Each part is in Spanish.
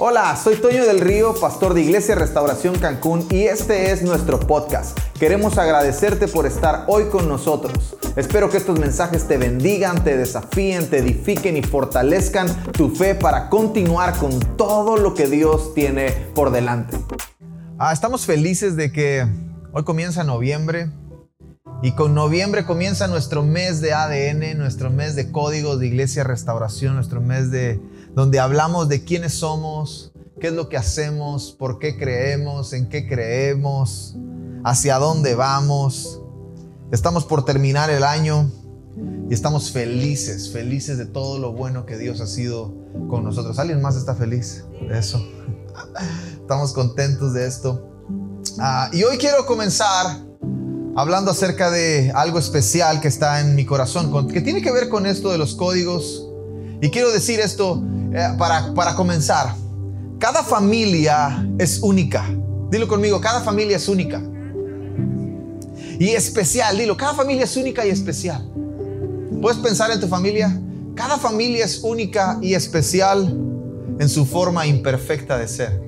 Hola, soy Toño del Río, pastor de Iglesia Restauración Cancún y este es nuestro podcast. Queremos agradecerte por estar hoy con nosotros. Espero que estos mensajes te bendigan, te desafíen, te edifiquen y fortalezcan tu fe para continuar con todo lo que Dios tiene por delante. Ah, estamos felices de que hoy comienza noviembre y con noviembre comienza nuestro mes de ADN, nuestro mes de códigos de Iglesia Restauración, nuestro mes de donde hablamos de quiénes somos, qué es lo que hacemos, por qué creemos, en qué creemos, hacia dónde vamos. Estamos por terminar el año y estamos felices, felices de todo lo bueno que Dios ha sido con nosotros. ¿Alguien más está feliz de eso? Estamos contentos de esto. Ah, y hoy quiero comenzar hablando acerca de algo especial que está en mi corazón, que tiene que ver con esto de los códigos. Y quiero decir esto eh, para, para comenzar, cada familia es única. Dilo conmigo, cada familia es única. Y especial, dilo, cada familia es única y especial. ¿Puedes pensar en tu familia? Cada familia es única y especial en su forma imperfecta de ser.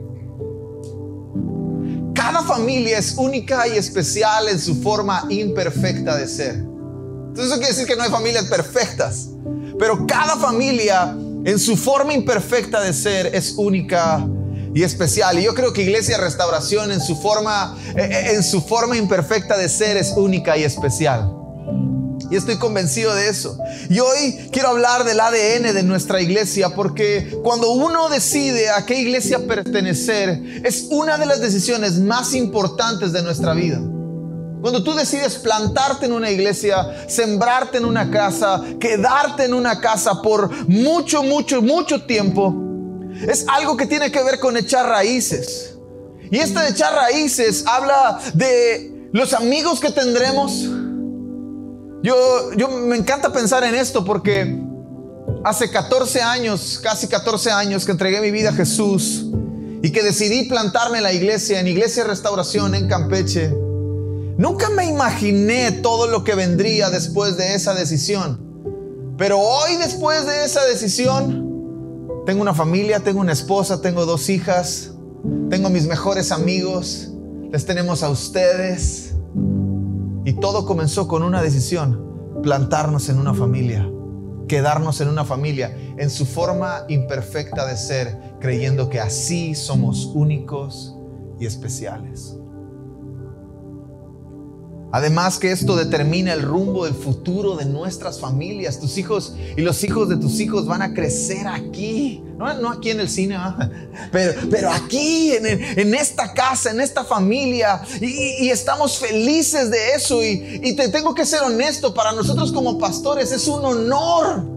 Cada familia es única y especial en su forma imperfecta de ser. Entonces eso quiere decir que no hay familias perfectas, pero cada familia en su forma imperfecta de ser es única y especial. Y yo creo que Iglesia Restauración en su forma eh, eh, en su forma imperfecta de ser es única y especial. Y estoy convencido de eso. Y hoy quiero hablar del ADN de nuestra iglesia porque cuando uno decide a qué iglesia pertenecer es una de las decisiones más importantes de nuestra vida. Cuando tú decides plantarte en una iglesia, sembrarte en una casa, quedarte en una casa por mucho, mucho, mucho tiempo, es algo que tiene que ver con echar raíces. Y este de echar raíces habla de los amigos que tendremos. Yo, yo me encanta pensar en esto porque hace 14 años, casi 14 años que entregué mi vida a Jesús y que decidí plantarme en la iglesia, en Iglesia Restauración en Campeche. Nunca me imaginé todo lo que vendría después de esa decisión. Pero hoy después de esa decisión, tengo una familia, tengo una esposa, tengo dos hijas, tengo mis mejores amigos, les tenemos a ustedes. Y todo comenzó con una decisión, plantarnos en una familia, quedarnos en una familia, en su forma imperfecta de ser, creyendo que así somos únicos y especiales. Además que esto determina el rumbo del futuro de nuestras familias. Tus hijos y los hijos de tus hijos van a crecer aquí. No, aquí en el cine, pero, pero aquí, en, esta casa, en esta familia. Y, estamos felices de eso. Y, y te tengo que ser honesto, para nosotros como pastores es un honor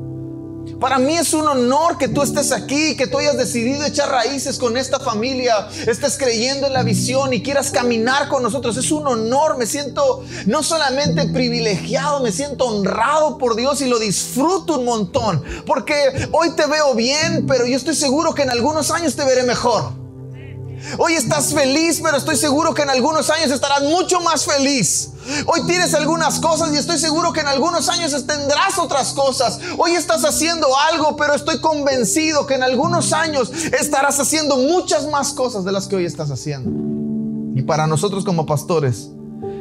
para mí es un honor que tú estés aquí, que tú hayas decidido echar raíces con esta familia, estés creyendo en la visión y quieras caminar con nosotros. Es un honor, me siento no solamente privilegiado, me siento honrado por Dios y lo disfruto un montón, porque hoy te veo bien, pero yo estoy seguro que en algunos años te veré mejor. Hoy estás feliz, pero estoy seguro que en algunos años estarás mucho más feliz. Hoy tienes algunas cosas y estoy seguro que en algunos años tendrás otras cosas. Hoy estás haciendo algo, pero estoy convencido que en algunos años estarás haciendo muchas más cosas de las que hoy estás haciendo. Y para nosotros como pastores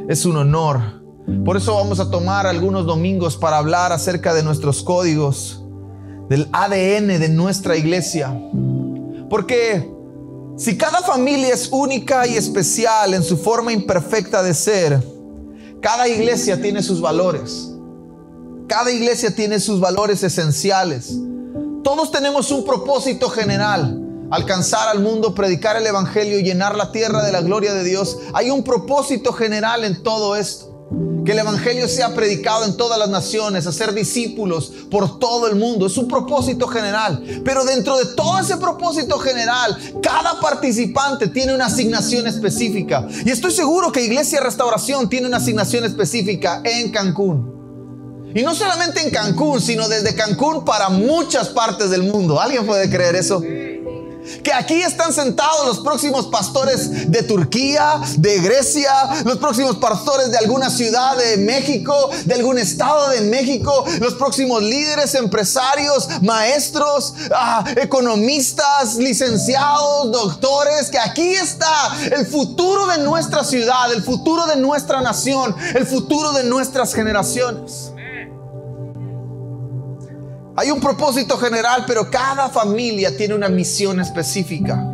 es un honor. Por eso vamos a tomar algunos domingos para hablar acerca de nuestros códigos, del ADN de nuestra iglesia. Porque si cada familia es única y especial en su forma imperfecta de ser, cada iglesia tiene sus valores. Cada iglesia tiene sus valores esenciales. Todos tenemos un propósito general. Alcanzar al mundo, predicar el Evangelio, llenar la tierra de la gloria de Dios. Hay un propósito general en todo esto. Que el Evangelio sea predicado en todas las naciones, hacer discípulos por todo el mundo. Es un propósito general. Pero dentro de todo ese propósito general, cada participante tiene una asignación específica. Y estoy seguro que Iglesia Restauración tiene una asignación específica en Cancún. Y no solamente en Cancún, sino desde Cancún para muchas partes del mundo. ¿Alguien puede creer eso? Que aquí están sentados los próximos pastores de Turquía, de Grecia, los próximos pastores de alguna ciudad de México, de algún estado de México, los próximos líderes, empresarios, maestros, ah, economistas, licenciados, doctores, que aquí está el futuro de nuestra ciudad, el futuro de nuestra nación, el futuro de nuestras generaciones. Hay un propósito general, pero cada familia tiene una misión específica.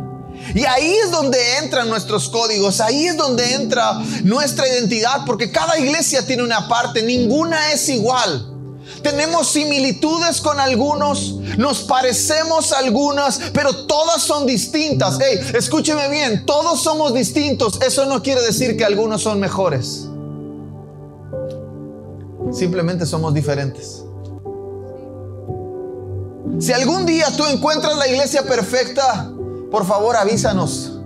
Y ahí es donde entran nuestros códigos, ahí es donde entra nuestra identidad, porque cada iglesia tiene una parte, ninguna es igual. Tenemos similitudes con algunos, nos parecemos algunas, pero todas son distintas. Hey, escúcheme bien, todos somos distintos. Eso no quiere decir que algunos son mejores. Simplemente somos diferentes. Si algún día tú encuentras la iglesia perfecta, por favor avísanos.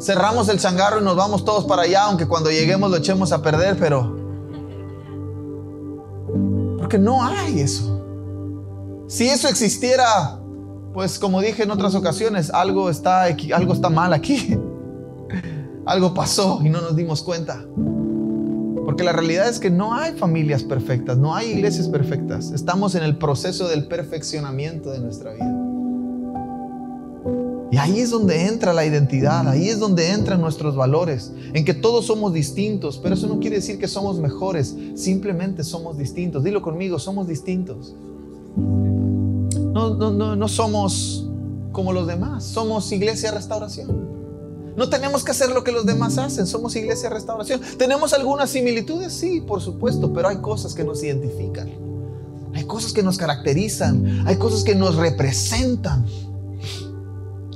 Cerramos el changarro y nos vamos todos para allá, aunque cuando lleguemos lo echemos a perder, pero... Porque no hay eso. Si eso existiera, pues como dije en otras ocasiones, algo está, algo está mal aquí. Algo pasó y no nos dimos cuenta. Porque la realidad es que no hay familias perfectas, no hay iglesias perfectas. Estamos en el proceso del perfeccionamiento de nuestra vida. Y ahí es donde entra la identidad, ahí es donde entran nuestros valores, en que todos somos distintos, pero eso no quiere decir que somos mejores, simplemente somos distintos. Dilo conmigo, somos distintos. No, no, no, no somos como los demás, somos iglesia restauración. No tenemos que hacer lo que los demás hacen. Somos iglesia de restauración. ¿Tenemos algunas similitudes? Sí, por supuesto, pero hay cosas que nos identifican. Hay cosas que nos caracterizan. Hay cosas que nos representan.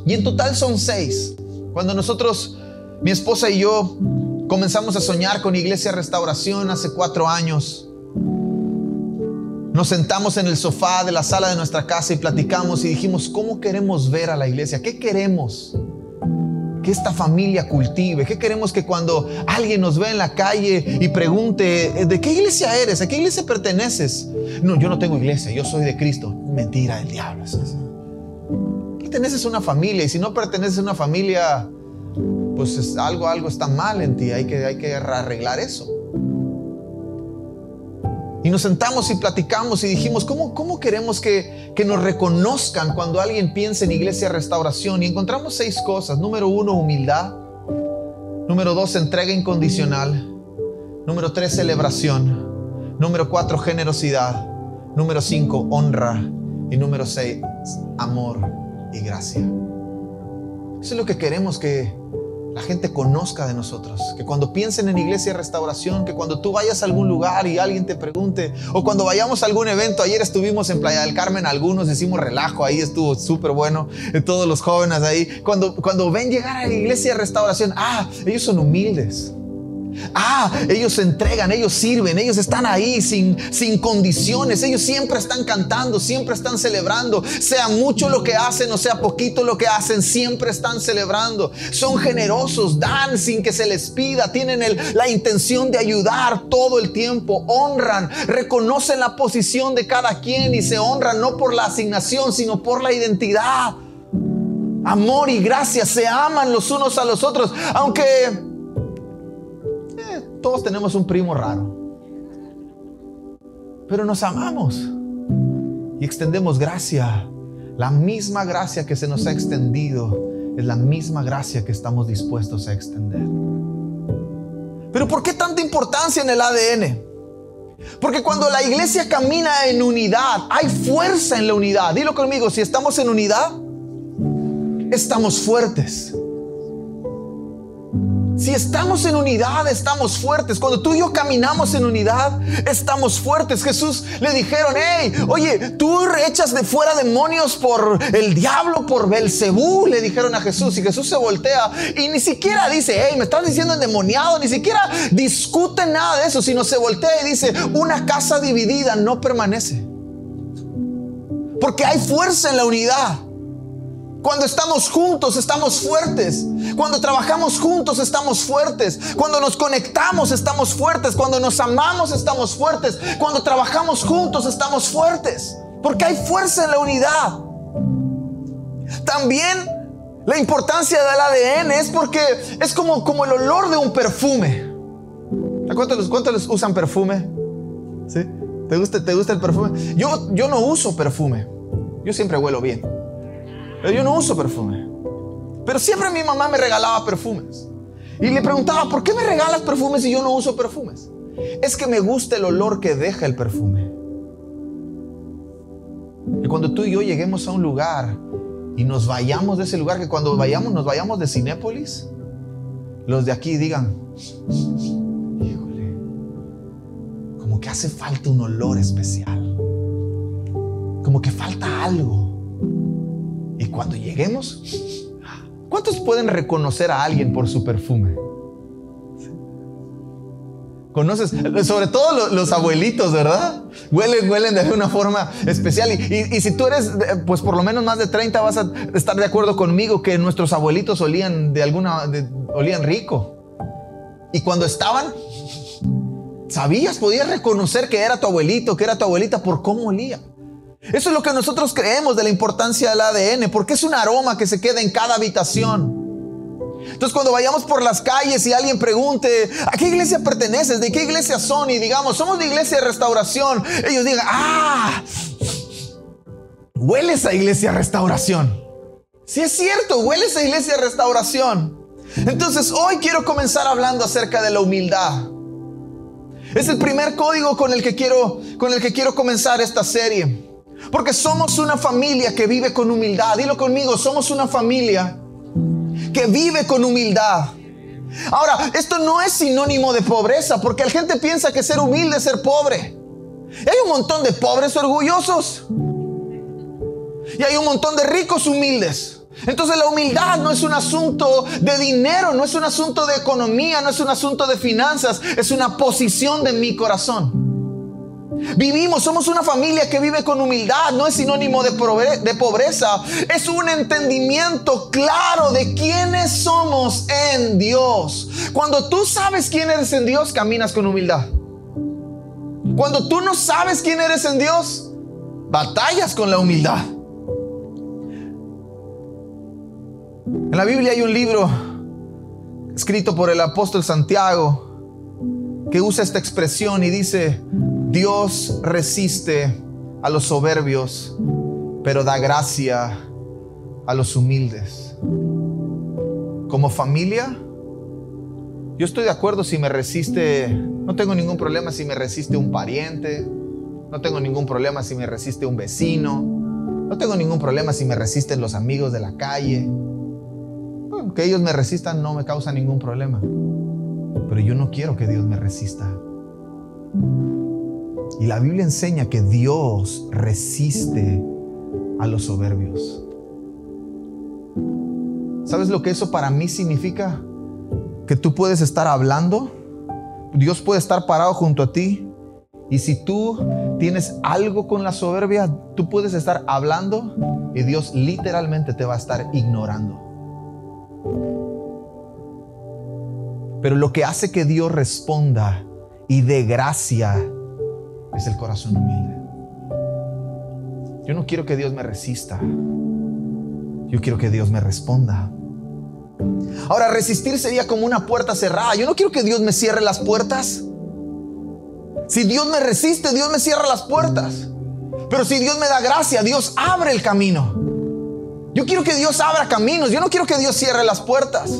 Y en total son seis. Cuando nosotros, mi esposa y yo, comenzamos a soñar con iglesia restauración hace cuatro años, nos sentamos en el sofá de la sala de nuestra casa y platicamos y dijimos, ¿cómo queremos ver a la iglesia? ¿Qué queremos? Que esta familia cultive? ¿Qué queremos que cuando alguien nos ve en la calle y pregunte, ¿de qué iglesia eres? ¿A qué iglesia perteneces? No, yo no tengo iglesia, yo soy de Cristo. Mentira del diablo. Perteneces a una familia y si no perteneces a una familia, pues algo, algo está mal en ti, hay que, hay que arreglar eso. Y nos sentamos y platicamos y dijimos, ¿cómo, cómo queremos que, que nos reconozcan cuando alguien piensa en iglesia restauración? Y encontramos seis cosas. Número uno, humildad. Número dos, entrega incondicional. Número tres, celebración. Número cuatro, generosidad. Número cinco, honra. Y número seis, amor y gracia. Eso es lo que queremos que, la gente conozca de nosotros. Que cuando piensen en iglesia y restauración, que cuando tú vayas a algún lugar y alguien te pregunte, o cuando vayamos a algún evento, ayer estuvimos en Playa del Carmen, algunos decimos relajo, ahí estuvo súper bueno, todos los jóvenes ahí, cuando, cuando ven llegar a la iglesia de restauración, ah, ellos son humildes. Ah, ellos se entregan, ellos sirven, ellos están ahí sin, sin condiciones, ellos siempre están cantando, siempre están celebrando, sea mucho lo que hacen o sea poquito lo que hacen, siempre están celebrando. Son generosos, dan sin que se les pida, tienen la intención de ayudar todo el tiempo, honran, reconocen la posición de cada quien y se honran no por la asignación, sino por la identidad. Amor y gracia se aman los unos a los otros, aunque todos tenemos un primo raro. Pero nos amamos y extendemos gracia. La misma gracia que se nos ha extendido es la misma gracia que estamos dispuestos a extender. Pero ¿por qué tanta importancia en el ADN? Porque cuando la iglesia camina en unidad, hay fuerza en la unidad. Dilo conmigo, si estamos en unidad, estamos fuertes. Si estamos en unidad, estamos fuertes. Cuando tú y yo caminamos en unidad, estamos fuertes. Jesús le dijeron, hey, oye, tú echas de fuera demonios por el diablo, por Belcebú, le dijeron a Jesús. Y Jesús se voltea y ni siquiera dice, hey, me estás diciendo endemoniado, ni siquiera discute nada de eso, sino se voltea y dice, una casa dividida no permanece. Porque hay fuerza en la unidad. Cuando estamos juntos estamos fuertes. Cuando trabajamos juntos estamos fuertes. Cuando nos conectamos estamos fuertes. Cuando nos amamos estamos fuertes. Cuando trabajamos juntos estamos fuertes. Porque hay fuerza en la unidad. También La importancia del ADN es porque es como, como el olor de un perfume. ¿Cuántos, cuántos usan perfume? ¿Sí? ¿Te gusta, ¿Te gusta el perfume? Yo, yo no uso perfume. Yo siempre huelo bien. Yo no uso perfume. Pero siempre mi mamá me regalaba perfumes. Y le preguntaba, ¿por qué me regalas perfumes si yo no uso perfumes? Es que me gusta el olor que deja el perfume. Y cuando tú y yo lleguemos a un lugar y nos vayamos de ese lugar, que cuando vayamos, nos vayamos de Cinépolis, los de aquí digan, híjole, como que hace falta un olor especial, como que falta algo. Y cuando lleguemos, ¿cuántos pueden reconocer a alguien por su perfume? Conoces, sobre todo los, abuelitos, ¿verdad? Huelen, huelen de una forma especial. Y, si tú eres, pues por lo menos más de 30, vas a estar de acuerdo conmigo que nuestros abuelitos olían de alguna, olían rico. Y cuando estaban, sabías, podías reconocer que era tu abuelito, que era tu abuelita por cómo olía. Eso es lo que nosotros creemos de la importancia del ADN, porque es un aroma que se queda en cada habitación. Entonces cuando vayamos por las calles y alguien pregunte, ¿a qué iglesia perteneces? ¿De qué iglesia son? Y digamos, somos de iglesia de restauración. Ellos digan, ah, huele esa iglesia de restauración. Si es cierto, huele esa iglesia de restauración. Entonces hoy quiero comenzar hablando acerca de la humildad. Es el primer código con el que quiero, con el que quiero comenzar esta serie. Porque somos una familia que vive con humildad. Dilo conmigo, somos una familia que vive con humildad. Ahora, esto no es sinónimo de pobreza, porque la gente piensa que ser humilde es ser pobre. Hay un montón de pobres orgullosos. Y hay un montón de ricos humildes. Entonces la humildad no es un asunto de dinero, no es un asunto de economía, no es un asunto de finanzas, es una posición de mi corazón. Vivimos, somos una familia que vive con humildad, no es sinónimo de, pobreza, es un entendimiento claro de quiénes somos en Dios. Cuando tú sabes quién eres en Dios, caminas con humildad. Cuando tú no sabes quién eres en Dios, batallas con la humildad. En la Biblia hay un libro escrito por el apóstol Santiago que usa esta expresión y dice, Dios resiste a los soberbios, pero da gracia a los humildes. Como familia, yo estoy de acuerdo si me resiste, no tengo ningún problema si me resiste un pariente, no tengo ningún problema si me resiste un vecino, no tengo ningún problema si me resisten los amigos de la calle. que ellos me resistan no me causa ningún problema, pero yo no quiero que Dios me resista. Y la Biblia enseña que Dios resiste a los soberbios. ¿Sabes lo que eso para mí significa? Que tú puedes estar hablando, Dios puede estar parado junto a ti, y si tú tienes algo con la soberbia, tú puedes estar hablando y Dios literalmente te va a estar ignorando. Pero lo que hace que Dios responda y dé gracia es el corazón humilde. Yo no quiero que Dios me resista. Yo quiero que Dios me responda. Ahora, resistir sería como una puerta cerrada. Yo no quiero que Dios me cierre las puertas. Si Dios me resiste, Dios me cierra las puertas. Pero si Dios me da gracia, Dios abre el camino. Yo quiero que Dios abra caminos. Yo no quiero que Dios cierre las puertas.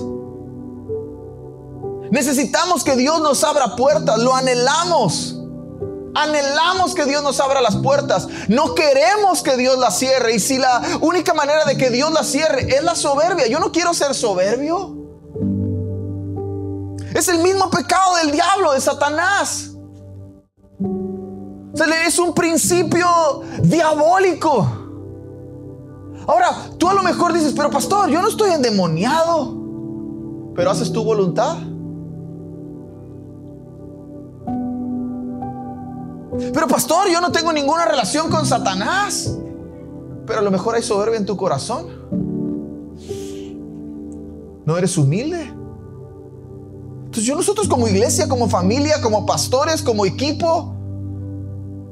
Necesitamos que Dios nos abra puertas. Lo anhelamos. Anhelamos que Dios nos abra las puertas. No queremos que Dios las cierre. Y si la única manera de que Dios las cierre es la soberbia, yo no quiero ser soberbio. Es el mismo pecado del diablo, de Satanás. es un principio diabólico. Ahora, tú a lo mejor dices, pero pastor, yo no estoy endemoniado. Pero haces tu voluntad. Pero pastor, yo no tengo ninguna relación con Satanás. Pero a lo mejor hay soberbia en tu corazón. ¿No eres humilde? Entonces nosotros como iglesia, como familia, como pastores, como equipo,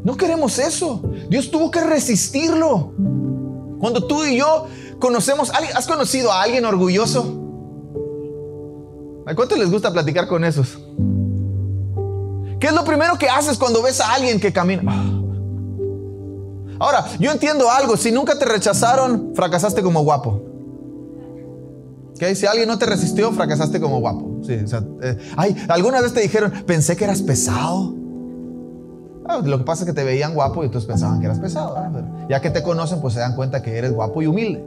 no queremos eso. Dios tuvo que resistirlo. Cuando tú y yo conocemos, ¿has conocido a alguien orgulloso? ¿A cuánto les gusta platicar con esos? ¿Qué es lo primero que haces cuando ves a alguien que camina? Ahora, yo entiendo algo, si nunca te rechazaron, fracasaste como guapo. Si alguien no te resistió, fracasaste como guapo. Sí, eh, ay, alguna vez te dijeron, pensé que eras pesado. Ah, lo que pasa es que te veían guapo y entonces pensaban que eras pesado. ya que te conocen, pues se dan cuenta que eres guapo y humilde.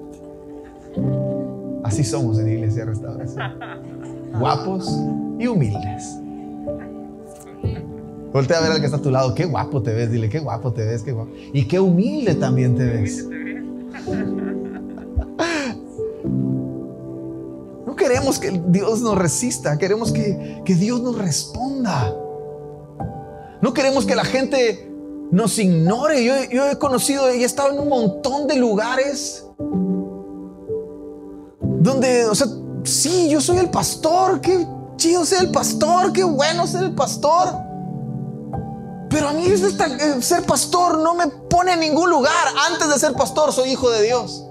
Así somos en Iglesia Restauración. Guapos y humildes. Voltea a ver al que está a tu lado. Qué guapo te ves. Dile, qué guapo te ves, qué guapo. Y qué humilde también te ves. No queremos que Dios nos resista. Queremos que, Dios nos responda. No queremos que la gente nos ignore. Yo, yo he conocido y he estado en un montón de lugares donde, o sea, sí, yo soy el pastor. Qué chido ser el pastor. Qué bueno ser el pastor. Pero a mí eh, ser pastor no me pone en ningún lugar. Antes de ser pastor soy hijo de Dios.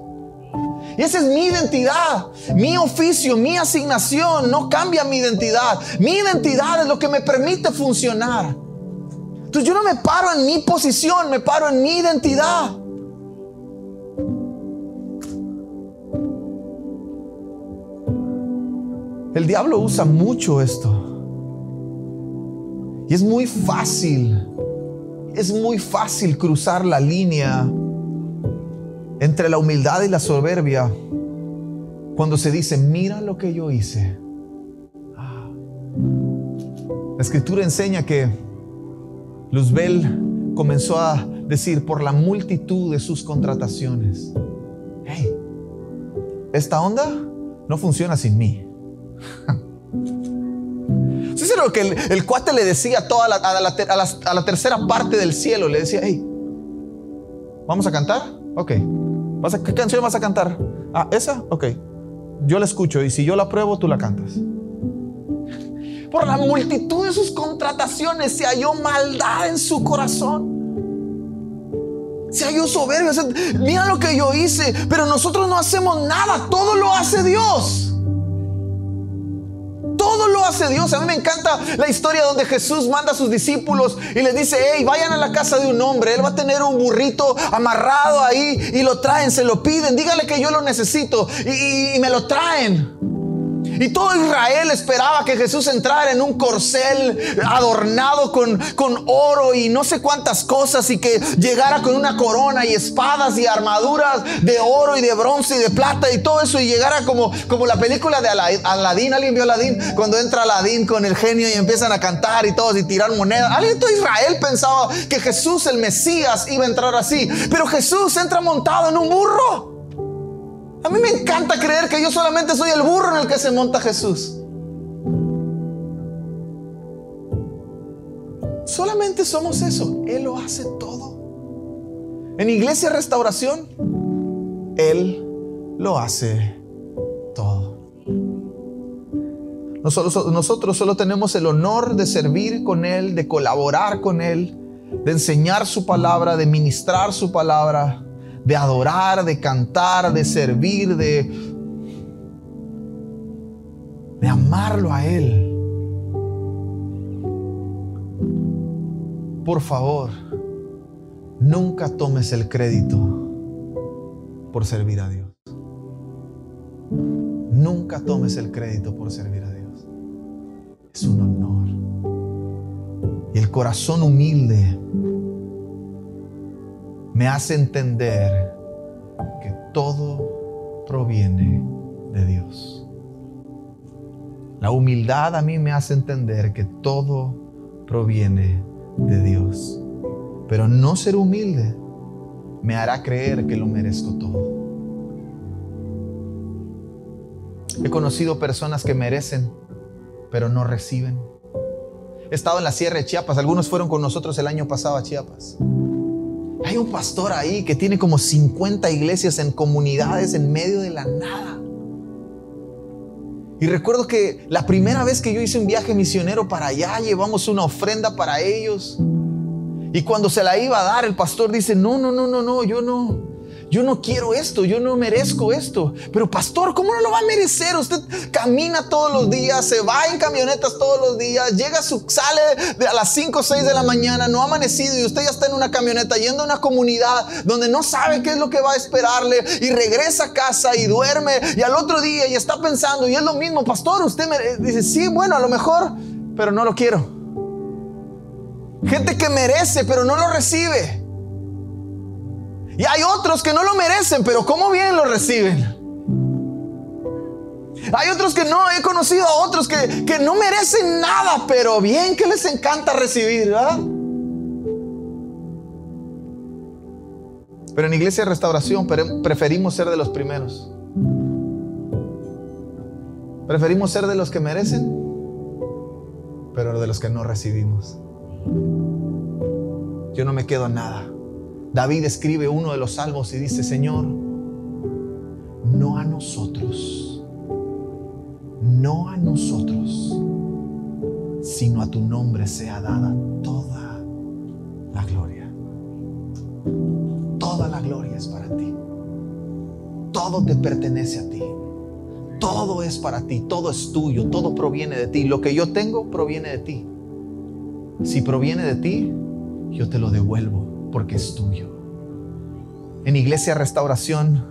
Y esa es mi identidad, mi oficio, mi asignación. No cambia mi identidad. Mi identidad es lo que me permite funcionar. Entonces yo no me paro en mi posición, me paro en mi identidad. El diablo usa mucho esto. Y es muy fácil es muy fácil cruzar la línea entre la humildad y la soberbia cuando se dice, mira lo que yo hice. La escritura enseña que Luzbel comenzó a decir por la multitud de sus contrataciones, hey, esta onda no funciona sin mí. es lo que el, cuate le decía a, toda la, a, la, tercera parte del cielo? Le decía, hey, ¿vamos a cantar? Ok. ¿Vas ¿Qué canción vas a cantar? Ah, ¿esa? Ok. Yo la escucho y si yo la pruebo, tú la cantas. Por la multitud de sus contrataciones se halló maldad en su corazón. Se halló soberbia. mira lo que yo hice, pero nosotros no hacemos nada. Todo lo hace Dios. Hace Dios. A mí me encanta la historia donde Jesús manda a sus discípulos y les dice, hey, vayan a la casa de un hombre. Él va a tener un burrito amarrado ahí y lo traen, se lo piden. Dígale que yo lo necesito y, y me lo traen. Y todo Israel esperaba que Jesús entrara en un corcel adornado con, con oro y no sé cuántas cosas y que llegara con una corona y espadas y armaduras de oro y de bronce y de plata y todo eso y llegara como, como la película de Aladín. ¿Alguien vio Aladín? Cuando entra Aladín con el genio y empiezan a cantar y todos y tirar monedas. Alguien todo Israel pensaba que Jesús, el Mesías, iba a entrar así. Pero Jesús entra montado en un burro. A mí me encanta creer que yo solamente soy el burro en el que se monta Jesús. Solamente somos eso. Él lo hace todo. En Iglesia Restauración, Él lo hace todo. Nosotros, solo tenemos el honor de servir con Él, de colaborar con Él, de enseñar su palabra, de ministrar su palabra de adorar, de cantar, de servir, de, de amarlo a Él. Por favor, nunca tomes el crédito por servir a Dios. Nunca tomes el crédito por servir a Dios. Es un honor. Y el corazón humilde me hace entender que todo proviene de Dios. La humildad a mí me hace entender que todo proviene de Dios. Pero no ser humilde me hará creer que lo merezco todo. He conocido personas que merecen, pero no reciben. He estado en la Sierra de Chiapas, algunos fueron con nosotros el año pasado a Chiapas. Hay un pastor ahí que tiene como 50 iglesias en comunidades en medio de la nada. Y recuerdo que la primera vez que yo hice un viaje misionero para allá, llevamos una ofrenda para ellos. Y cuando se la iba a dar, el pastor dice, no, no, no, no, no, yo no, yo no quiero esto, yo no merezco esto. Pero pastor, ¿cómo no lo va a merecer? Usted camina todos los días, se va en camionetas todos los días, llega su, sale de a las 5 o 6 de la mañana, no ha amanecido y usted ya está en una camioneta yendo a una comunidad donde no sabe qué es lo que va a esperarle y regresa a casa y duerme y al otro día y está pensando y es lo mismo, pastor, usted me dice, sí, bueno, a lo mejor, pero no lo quiero. Gente que merece, pero no lo recibe. Y hay otros que no lo merecen, pero ¿cómo bien lo reciben? Hay otros que no, he conocido a otros que, que no merecen nada, pero bien que les encanta recibir, ¿verdad? Pero en Iglesia de Restauración preferimos ser de los primeros. Preferimos ser de los que merecen, pero de los que no recibimos. Yo no me quedo nada. David escribe uno de los salmos y dice, Señor, no a nosotros, no a nosotros, sino a tu nombre sea dada toda la gloria. Toda la gloria es para ti. Todo te pertenece a ti. Todo es para ti, todo es tuyo, todo proviene de ti. Lo que yo tengo proviene de ti. Si proviene de ti, yo te lo devuelvo porque es tuyo. En Iglesia Restauración,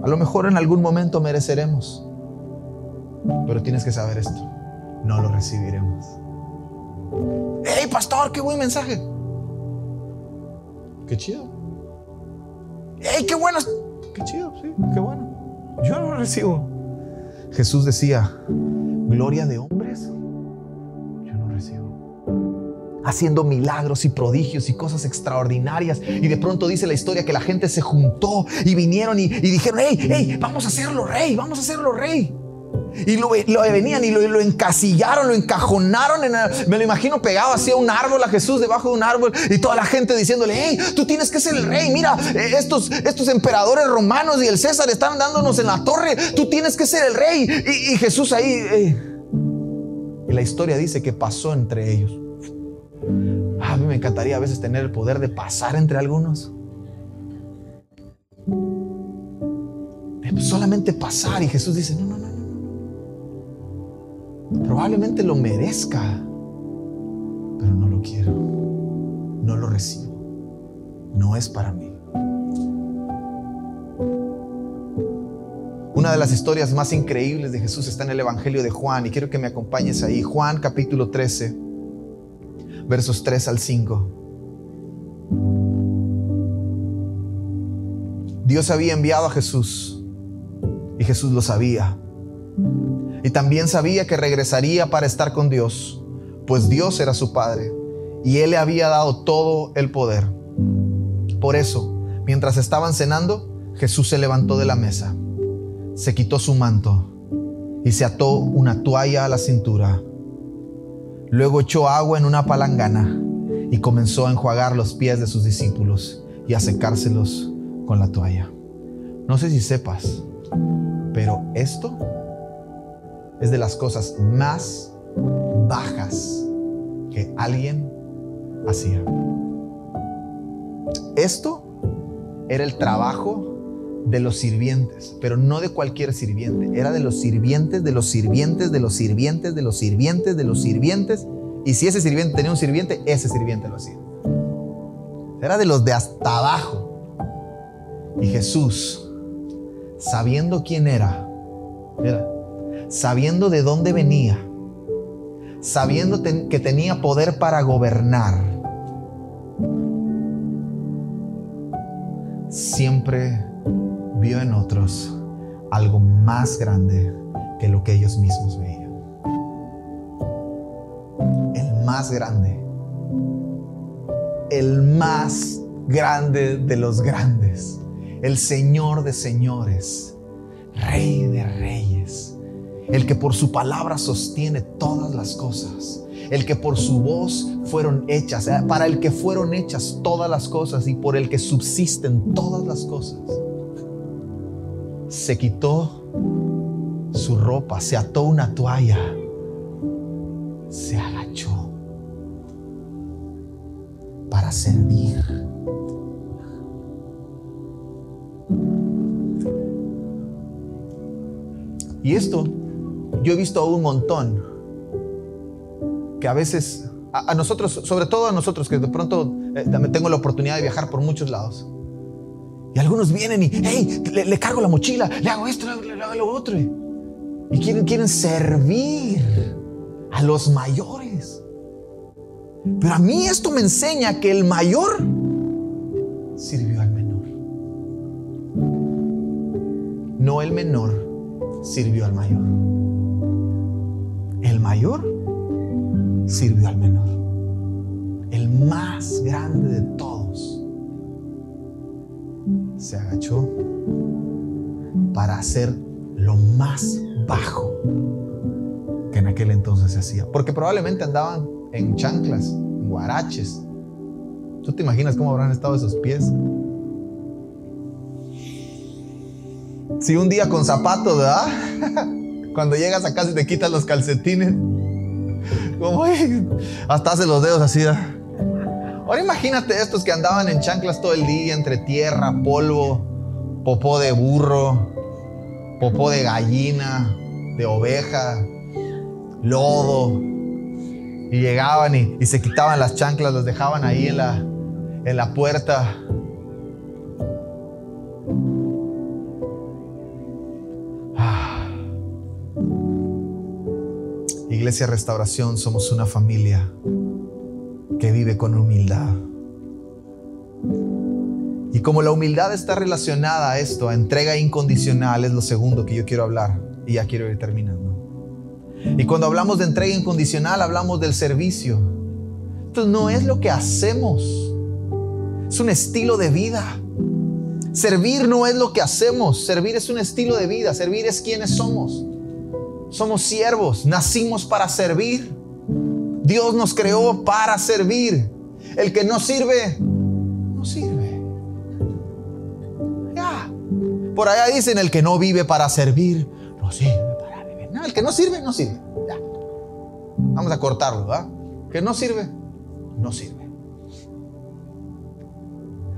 a lo mejor en algún momento mereceremos, pero tienes que saber esto, no lo recibiremos. ¡Hey, pastor, qué buen mensaje! ¡Qué chido! ¡Hey, qué bueno! ¡Qué chido! Sí, qué bueno. Yo no lo recibo. Jesús decía, gloria de hombres haciendo milagros y prodigios y cosas extraordinarias. Y de pronto dice la historia que la gente se juntó y vinieron y, dijeron, hey, hey, vamos a hacerlo rey, vamos a hacerlo rey. Y lo, venían y lo, encasillaron, lo encajonaron. En me lo imagino pegado así a un árbol, a Jesús debajo de un árbol. Y toda la gente diciéndole, hey, tú tienes que ser el rey. Mira, eh, estos, estos emperadores romanos y el César están dándonos en la torre. Tú tienes que ser el rey. Y, Jesús ahí... y la historia dice que pasó entre ellos. Mí me encantaría a veces tener el poder de pasar entre algunos. solamente pasar y Jesús dice, no, no, no, no. Probablemente lo merezca, pero no lo quiero. No lo recibo. No es para mí. Una de las historias más increíbles de Jesús está en el Evangelio de Juan y quiero que me acompañes ahí. Juan capítulo 13 versos 3 al 5. Dios había enviado a Jesús y Jesús lo sabía. Y también sabía que regresaría para estar con Dios, pues Dios era su Padre y Él le había dado todo el poder. Por eso, mientras estaban cenando, Jesús se levantó de la mesa, se quitó su manto y se ató una toalla a la cintura. Luego echó agua en una palangana y comenzó a enjuagar los pies de sus discípulos y a secárselos con la toalla. No sé si sepas, pero esto es de las cosas más bajas que alguien hacía. Esto era el trabajo de los sirvientes, pero no de cualquier sirviente, era de los sirvientes, de los sirvientes, de los sirvientes, de los sirvientes, de los sirvientes. Y si ese sirviente tenía un sirviente, ese sirviente lo hacía. Era de los de hasta abajo. Y Jesús, sabiendo quién era, era sabiendo de dónde venía, sabiendo que tenía poder para gobernar, siempre vio en otros algo más grande que lo que ellos mismos veían. El más grande. El más grande de los grandes. El Señor de señores. Rey de reyes. El que por su palabra sostiene todas las cosas el que por su voz fueron hechas, para el que fueron hechas todas las cosas y por el que subsisten todas las cosas se quitó su ropa, se ató una toalla, se agachó para servir. Y esto yo he visto un montón, que a veces, a, nosotros, sobre todo a nosotros, que de pronto eh, tengo la oportunidad de viajar por muchos lados y algunos vienen y, hey, le, cargo la mochila, le hago esto, le, hago lo otro. Y quieren, quieren servir a los mayores. Pero a mí esto me enseña que el mayor sirvió al menor. No el menor sirvió al mayor. El mayor sirvió al menor. El más grande de todos se agachó para hacer lo más bajo que en aquel entonces se hacía. Porque probablemente andaban en chanclas, en guaraches. ¿Tú te imaginas cómo habrán estado esos pies? Si un día con zapatos, ¿verdad? Cuando llegas a casa y te quitas los calcetines, como hasta hace los dedos así. Ahora imagínate estos que andaban en chanclas todo el día entre tierra, polvo, popó de burro, popó de gallina, de oveja, lodo. Y llegaban y, se quitaban las chanclas, los dejaban ahí en la, en la puerta. Ah. Iglesia Restauración somos una familia que vive con humildad. Y como la humildad está relacionada a esto, a entrega incondicional, es lo segundo que yo quiero hablar. Y ya quiero ir terminando. Y cuando hablamos de entrega incondicional, hablamos del servicio. Entonces no es lo que hacemos, es un estilo de vida. Servir no es lo que hacemos, servir es un estilo de vida, servir es quienes somos. Somos siervos, nacimos para servir. Dios nos creó para servir. El que no sirve, no sirve. Ya. Por allá dicen el que no vive para servir, no sirve el que no sirve, no sirve. Ya. Vamos a cortarlo, ¿va? Que no sirve, no sirve.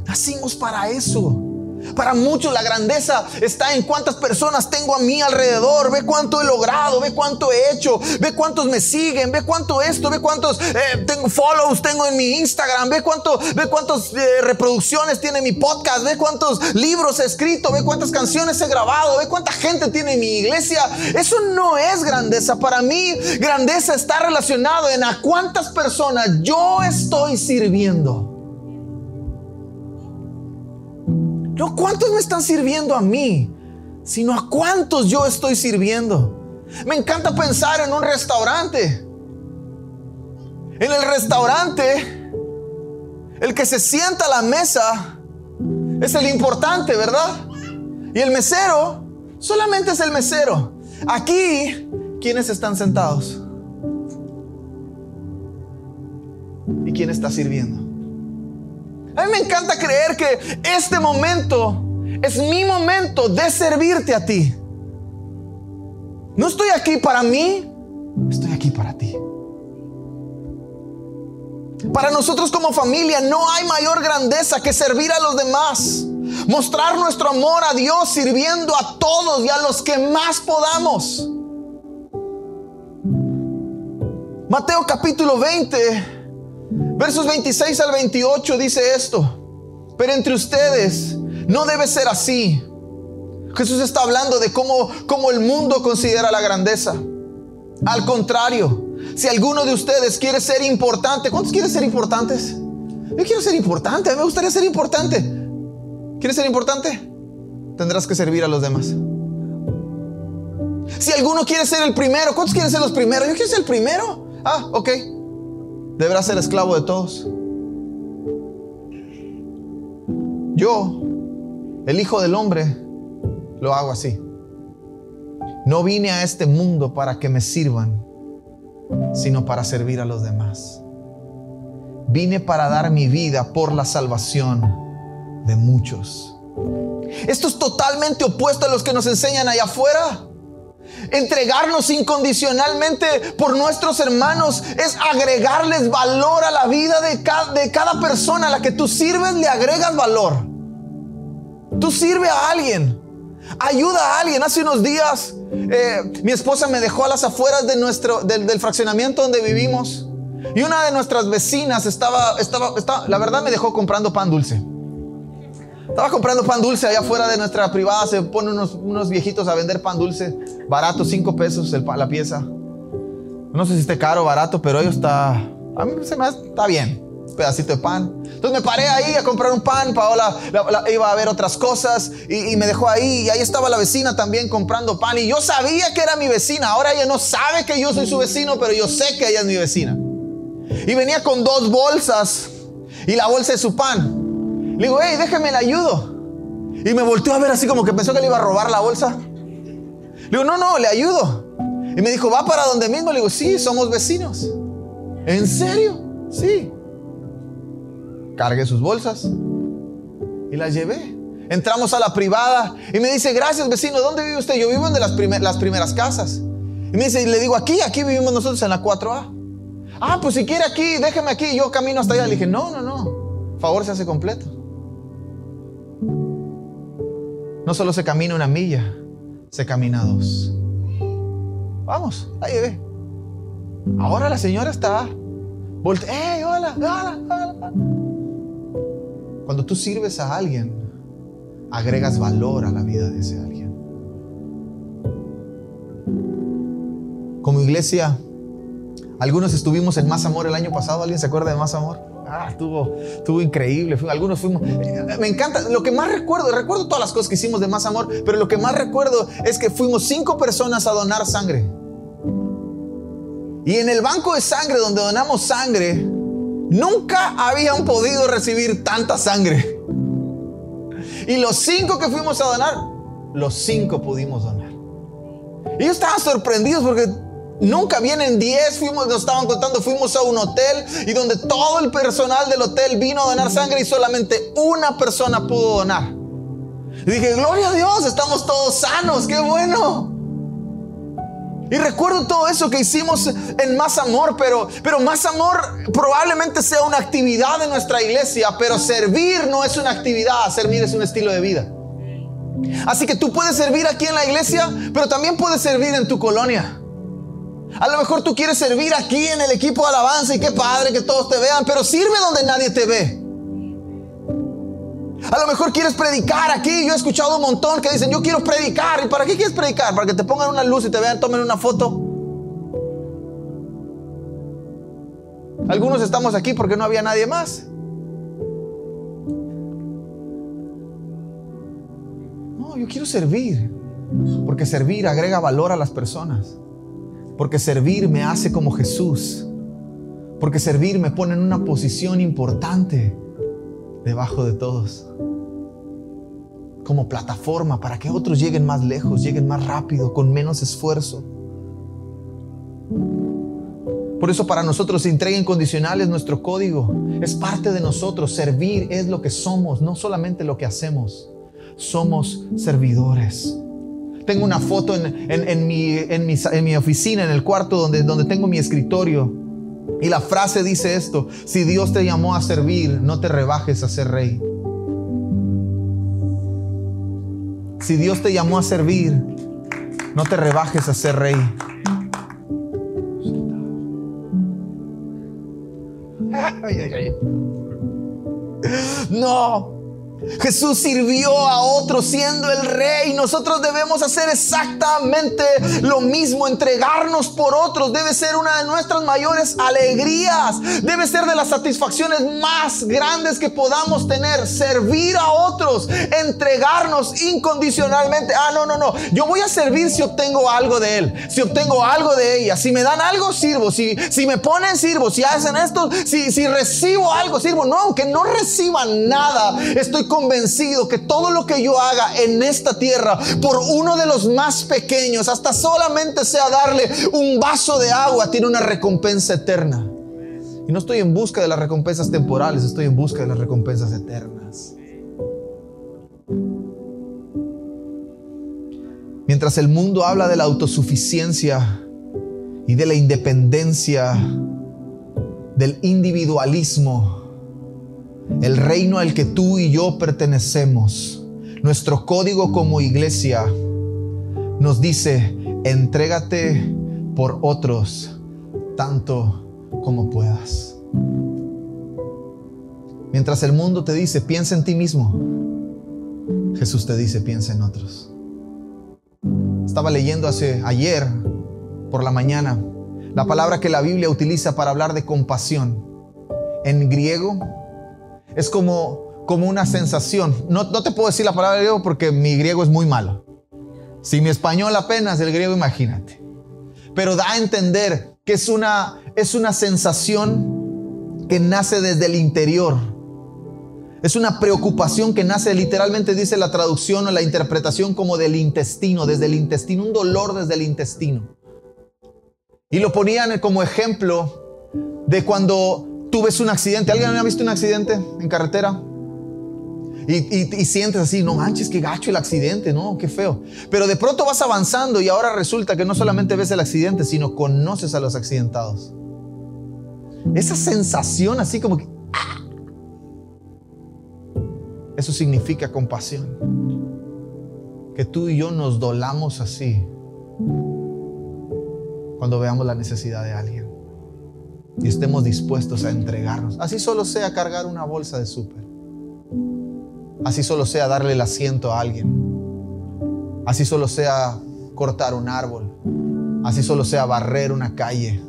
Nacimos para eso. Para muchos la grandeza está en cuántas personas tengo a mi alrededor. Ve cuánto he logrado, ve cuánto he hecho, ve cuántos me siguen, ve cuánto esto, ve cuántos eh, tengo follows tengo en mi Instagram, ve cuánto, ve cuántas eh, reproducciones tiene mi podcast, ve cuántos libros he escrito, ve cuántas canciones he grabado, ve cuánta gente tiene en mi iglesia. Eso no es grandeza. Para mí, grandeza está relacionado en a cuántas personas yo estoy sirviendo. No cuántos me están sirviendo a mí, sino a cuántos yo estoy sirviendo. Me encanta pensar en un restaurante. En el restaurante, el que se sienta a la mesa es el importante, ¿verdad? Y el mesero solamente es el mesero. Aquí, ¿quiénes están sentados? ¿Y quién está sirviendo? A mí me encanta creer que este momento es mi momento de servirte a ti. No estoy aquí para mí, estoy aquí para ti. Para nosotros como familia no hay mayor grandeza que servir a los demás. Mostrar nuestro amor a Dios sirviendo a todos y a los que más podamos. Mateo capítulo 20 Versos 26 al 28 dice esto. Pero entre ustedes no debe ser así. Jesús está hablando de cómo, cómo el mundo considera la grandeza. Al contrario, si alguno de ustedes quiere ser importante, ¿cuántos quieren ser importantes? Yo quiero ser importante, me gustaría ser importante. ¿Quieres ser importante? Tendrás que servir a los demás. Si alguno quiere ser el primero, ¿cuántos quieren ser los primeros? Yo quiero ser el primero. Ah, ok deberá ser esclavo de todos. Yo, el Hijo del Hombre, lo hago así. No vine a este mundo para que me sirvan, sino para servir a los demás. Vine para dar mi vida por la salvación de muchos. Esto es totalmente opuesto a los que nos enseñan allá afuera. Entregarnos incondicionalmente por nuestros hermanos es agregarles valor a la vida de cada, de cada persona a la que tú sirves, le agregas valor. Tú sirves a alguien. Ayuda a alguien. Hace unos días eh, mi esposa me dejó a las afueras de nuestro, del, del fraccionamiento donde vivimos. Y una de nuestras vecinas estaba, estaba, estaba, la verdad me dejó comprando pan dulce. Estaba comprando pan dulce allá afuera de nuestra privada. Se ponen unos, unos viejitos a vender pan dulce. Barato, 5 pesos el, la pieza. No sé si esté caro o barato, pero ellos está. A mí se me está bien. Un pedacito de pan. Entonces me paré ahí a comprar un pan. Paola iba a ver otras cosas y, y, me dejó ahí. Y ahí estaba la vecina también comprando pan. Y yo sabía que era mi vecina. Ahora ella no sabe que yo soy su vecino, pero yo sé que ella es mi vecina. Y venía con dos bolsas y la bolsa de su pan. Le digo, hey, déjame, le ayudo. Y me volteó a ver así como que pensó que le iba a robar la bolsa. Le digo, no, no, le ayudo. Y me dijo, ¿va para donde mismo? Le digo, sí, somos vecinos. ¿En serio? Sí. Cargué sus bolsas y las llevé. Entramos a la privada y me dice, gracias vecino, ¿dónde vive usted? Yo vivo en de las, primer, las primeras casas. Y me dice, y le digo, aquí, aquí vivimos nosotros en la 4A. Ah, pues si quiere aquí, déjeme aquí, yo camino hasta allá. Le dije, no, no, no, favor se hace completo. No solo se camina una milla, se camina dos. Vamos, ahí ve. Ahora la señora está. Volte ¡Hey, hola, hola, hola! Cuando tú sirves a alguien, agregas valor a la vida de ese alguien. Como iglesia, algunos estuvimos en Más Amor el año pasado. ¿Alguien se acuerda de Más Amor? Ah, estuvo, estuvo increíble. Algunos fuimos. Me encanta. Lo que más recuerdo, recuerdo todas las cosas que hicimos de Más Amor, pero lo que más recuerdo es que fuimos cinco personas a donar sangre. Y en el banco de sangre donde donamos sangre, nunca habían podido recibir tanta sangre. Y los cinco que fuimos a donar, los cinco pudimos donar. Y yo estaba sorprendidos porque Nunca vienen 10, fuimos, nos estaban contando, fuimos a un hotel y donde todo el personal del hotel vino a donar sangre y solamente una persona pudo donar. Y dije, gloria a Dios, estamos todos sanos, qué bueno. Y recuerdo todo eso que hicimos en Más Amor, pero, pero Más Amor probablemente sea una actividad de nuestra iglesia, pero servir no es una actividad, servir es un estilo de vida. Así que tú puedes servir aquí en la iglesia, pero también puedes servir en tu colonia. A lo mejor tú quieres servir aquí en el equipo de alabanza y qué padre que todos te vean, pero sirve donde nadie te ve. A lo mejor quieres predicar aquí. Yo he escuchado un montón que dicen, yo quiero predicar. ¿Y para qué quieres predicar? Para que te pongan una luz y te vean, tomen una foto. Algunos estamos aquí porque no había nadie más. No, yo quiero servir. Porque servir agrega valor a las personas. Porque servir me hace como Jesús. Porque servir me pone en una posición importante debajo de todos. Como plataforma para que otros lleguen más lejos, lleguen más rápido, con menos esfuerzo. Por eso para nosotros entrega incondicional es nuestro código. Es parte de nosotros. Servir es lo que somos, no solamente lo que hacemos. Somos servidores. Tengo una foto en, mi, en, mi, oficina, en el cuarto donde, donde tengo mi escritorio. Y la frase dice esto, si Dios te llamó a servir, no te rebajes a ser rey. Si Dios te llamó a servir, no te rebajes a ser rey. No, Jesús sirvió a otros siendo el rey. Nosotros debemos hacer exactamente lo mismo. Entregarnos por otros debe ser una de nuestras mayores alegrías. Debe ser de las satisfacciones más grandes que podamos tener. Servir a otros. Entregarnos incondicionalmente. Ah, no, no, no. Yo voy a servir si obtengo algo de él. Si obtengo algo de ella. Si me dan algo, sirvo. Si, me ponen, sirvo. Si hacen esto, si, si recibo algo, sirvo. No, aunque no reciban nada. Estoy convencido que todo lo que yo haga en esta tierra por uno de los más pequeños, hasta solamente sea darle un vaso de agua, tiene una recompensa eterna. Y no estoy en busca de las recompensas temporales, estoy en busca de las recompensas eternas. Mientras el mundo habla de la autosuficiencia y de la independencia, del individualismo, el reino al que tú y yo pertenecemos Nuestro código como iglesia nos dice, entrégate por otros tanto como puedas. Mientras el mundo te dice, piensa en ti mismo, Jesús te dice, piensa en otros. Estaba leyendo hace ayer por la mañana la palabra que la Biblia utiliza para hablar de compasión. En griego es como, como una sensación. No, no te puedo decir la palabra griego porque mi griego es muy malo. Si mi español apenas, el griego imagínate. Pero da a entender que es una, es una sensación que nace desde el interior es una preocupación que nace literalmente, dice la traducción o la interpretación como del intestino, desde el intestino, un dolor desde el intestino. Y lo ponían como ejemplo de cuando tú ves un accidente. ¿Alguien ha visto un accidente en carretera? Y, sientes así, no manches, qué gacho el accidente, no, qué feo. Pero de pronto vas avanzando y ahora resulta que no solamente ves el accidente, sino conoces a los accidentados. Esa sensación así como que, eso significa compasión. Que tú y yo nos dolamos así cuando veamos la necesidad de alguien y estemos dispuestos a entregarnos. Así solo sea cargar una bolsa de súper. Así solo sea darle el asiento a alguien. Así solo sea cortar un árbol. Así solo sea barrer una calle.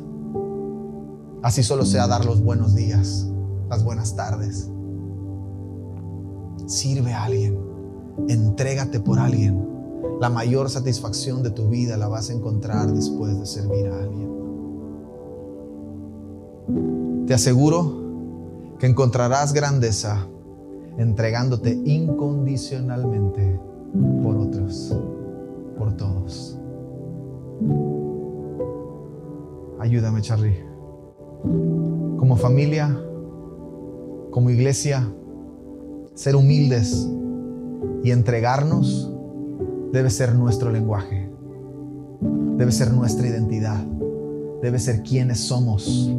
Así solo sea dar los buenos días, las buenas tardes. Sirve a alguien. Entrégate por alguien. La mayor satisfacción de tu vida la vas a encontrar después de servir a alguien. Te aseguro que encontrarás grandeza entregándote incondicionalmente por otros, por todos. Ayúdame, Charlie. Como familia, como iglesia, ser humildes y entregarnos debe ser nuestro lenguaje, debe ser nuestra identidad, debe ser quienes somos.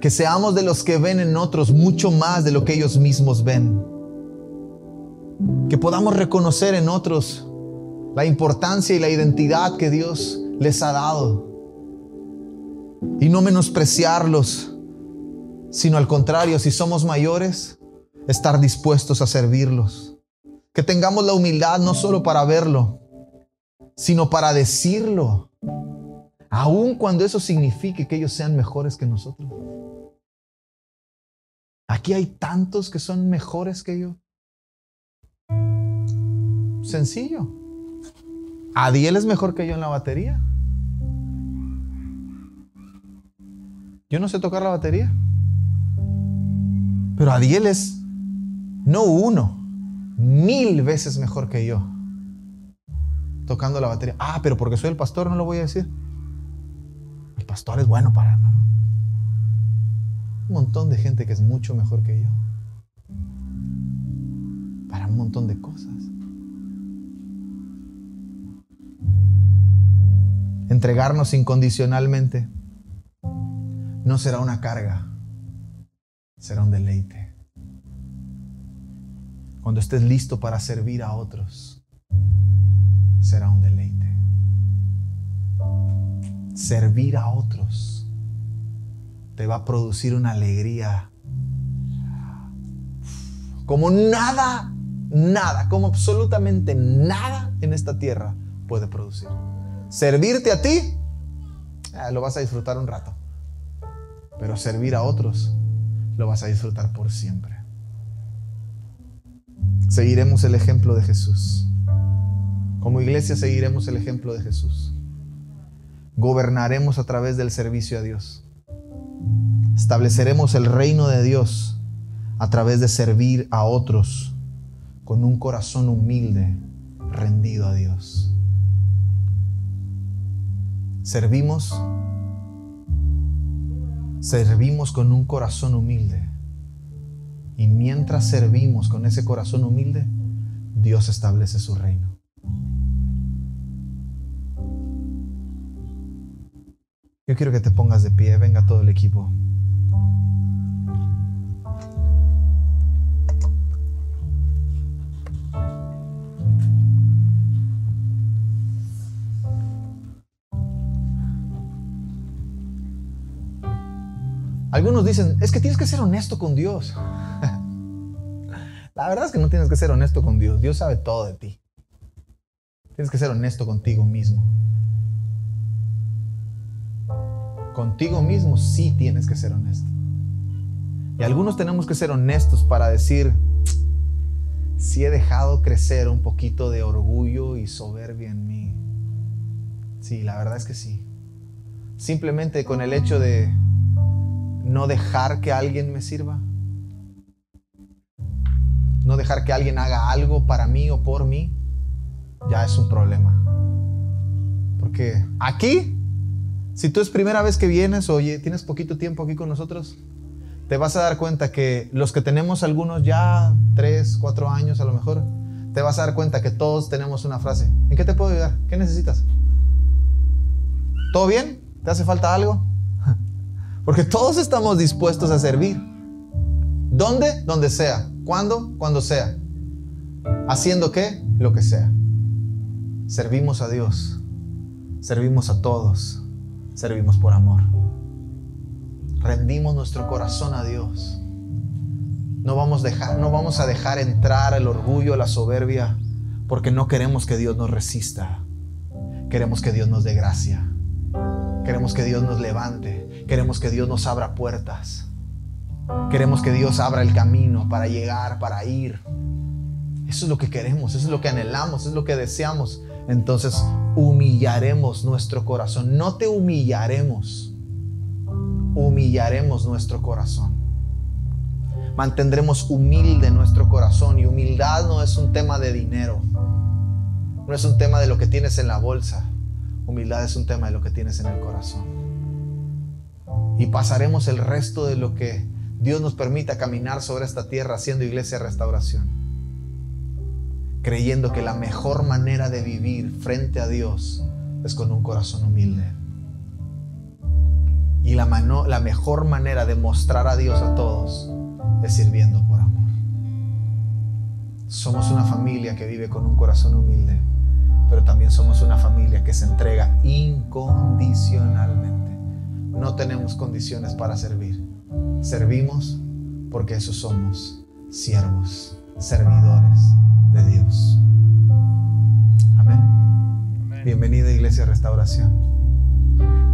Que seamos de los que ven en otros mucho más de lo que ellos mismos ven. Que podamos reconocer en otros la importancia y la identidad que Dios les ha dado. Y no menospreciarlos, sino al contrario, si somos mayores, estar dispuestos a servirlos. Que tengamos la humildad no solo para verlo, sino para decirlo, aun cuando eso signifique que ellos sean mejores que nosotros. Aquí hay tantos que son mejores que yo. Sencillo. Adiel es mejor que yo en la batería. Yo no sé tocar la batería. Pero Adiel es no uno, mil veces mejor que yo. Tocando la batería. Ah, pero porque soy el pastor no lo voy a decir. El pastor es bueno para... Un montón de gente que es mucho mejor que yo. Para un montón de cosas. Entregarnos incondicionalmente no será una carga, será un deleite cuando estés listo para servir a otros, será un deleite. Servir a otros te va a producir una alegría como nada, nada, como absolutamente nada en esta tierra puede producir. Servirte a ti, eh, lo vas a disfrutar un rato, pero servir a otros, lo vas a disfrutar por siempre. Seguiremos el ejemplo de Jesús. Como iglesia seguiremos el ejemplo de Jesús. Gobernaremos a través del servicio a Dios. Estableceremos el reino de Dios a través de servir a otros con un corazón humilde, rendido a Dios. Servimos, servimos con un corazón humilde y mientras servimos con ese corazón humilde, Dios establece su reino. Yo quiero que te pongas de pie, venga todo el equipo. Algunos dicen, es que tienes que ser honesto con Dios. La verdad es que no tienes que ser honesto con Dios. Dios sabe todo de ti. Tienes que ser honesto contigo mismo. Contigo mismo sí tienes que ser honesto. Y algunos tenemos que ser honestos para decir, si he dejado crecer un poquito de orgullo y soberbia en mí. Sí, la verdad es que sí. Simplemente con el hecho de no dejar que alguien me sirva. No dejar que alguien haga algo para mí o por mí. Ya es un problema. Porque aquí, si tú es primera vez que vienes, oye, tienes poquito tiempo aquí con nosotros, te vas a dar cuenta que los que tenemos algunos ya tres, cuatro años a lo mejor, te vas a dar cuenta que todos tenemos una frase. ¿En qué te puedo ayudar? ¿Qué necesitas? ¿Todo bien? ¿Te hace falta algo? Porque todos estamos dispuestos a servir. ¿Dónde? Donde sea. ¿Cuándo? Cuando sea. ¿Haciendo qué? Lo que sea. Servimos a Dios. Servimos a todos. Servimos por amor rendimos nuestro corazón a Dios. No vamos, a dejar entrar el orgullo, la soberbia, porque no queremos que Dios nos resista. Queremos que Dios nos dé gracia. Queremos que Dios nos levante. Queremos que Dios nos abra puertas. Queremos que Dios abra el camino para llegar, para ir. Eso es lo que queremos, eso es lo que anhelamos, eso es lo que deseamos. Entonces humillaremos nuestro corazón. No te humillaremos humillaremos nuestro corazón. Mantendremos humilde nuestro corazón y humildad no es un tema de dinero, no es un tema de lo que tienes en la bolsa, humildad es un tema de lo que tienes en el corazón. Y pasaremos el resto de lo que Dios nos permita caminar sobre esta tierra haciendo iglesia restauración, creyendo que la mejor manera de vivir frente a Dios es con un corazón humilde. Y la, la mejor manera de mostrar a Dios a todos es sirviendo por amor. Somos una familia que vive con un corazón humilde, pero también somos una familia que se entrega incondicionalmente. No tenemos condiciones para servir. Servimos porque eso somos, siervos, servidores de Dios. Amén. Amén. Bienvenida Iglesia Restauración.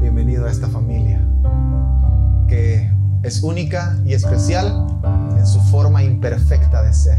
Bienvenido a esta familia que es única y especial en su forma imperfecta de ser.